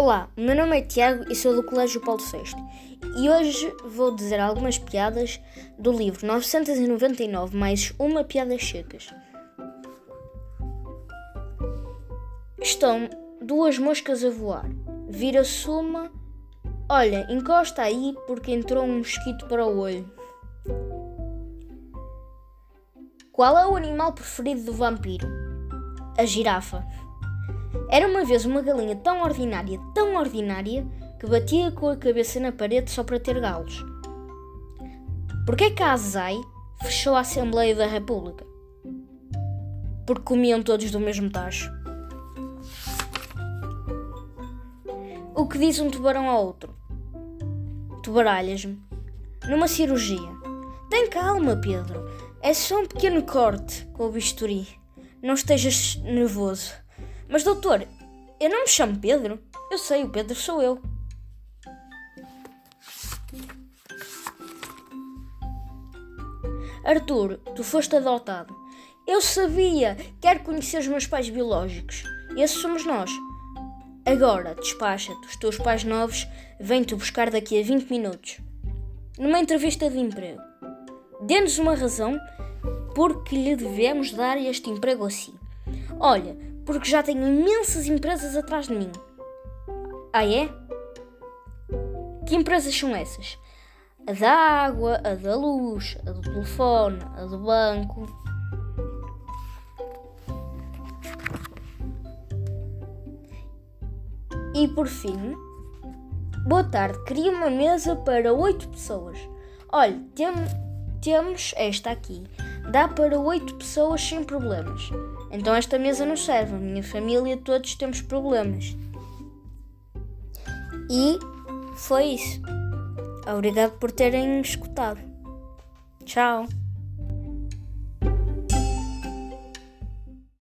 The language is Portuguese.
Olá, meu nome é Tiago e sou do Colégio Paulo VI e hoje vou dizer algumas piadas do livro 999 mais uma piadas secas. Estão duas moscas a voar. Vira-se uma. Olha, encosta aí porque entrou um mosquito para o olho. Qual é o animal preferido do vampiro? A girafa. Era uma vez uma galinha tão ordinária, tão ordinária, que batia com a cabeça na parede só para ter galos. Porquê que a Azai fechou a Assembleia da República? Porque comiam todos do mesmo tacho. O que diz um tubarão ao outro? Tubaralhas-me. Numa cirurgia. Tem calma, Pedro. É só um pequeno corte com o bisturi. Não estejas nervoso. Mas, doutor, eu não me chamo Pedro. Eu sei, o Pedro sou eu. Arthur, tu foste adotado. Eu sabia. Quero conhecer os meus pais biológicos. Esses somos nós. Agora, despacha-te. Os teus pais novos vêm-te buscar daqui a 20 minutos. Numa entrevista de emprego. Dê-nos uma razão porque lhe devemos dar este emprego assim. Olha, porque já tenho imensas empresas atrás de mim. Ah, é? Que empresas são essas? A da água, a da luz, a do telefone, a do banco. E por fim, boa tarde, queria uma mesa para oito pessoas. Olha, tem, temos esta aqui. Dá para oito pessoas sem problemas. Então esta mesa não serve. Minha família todos temos problemas. E foi isso. Obrigado por terem escutado. Tchau.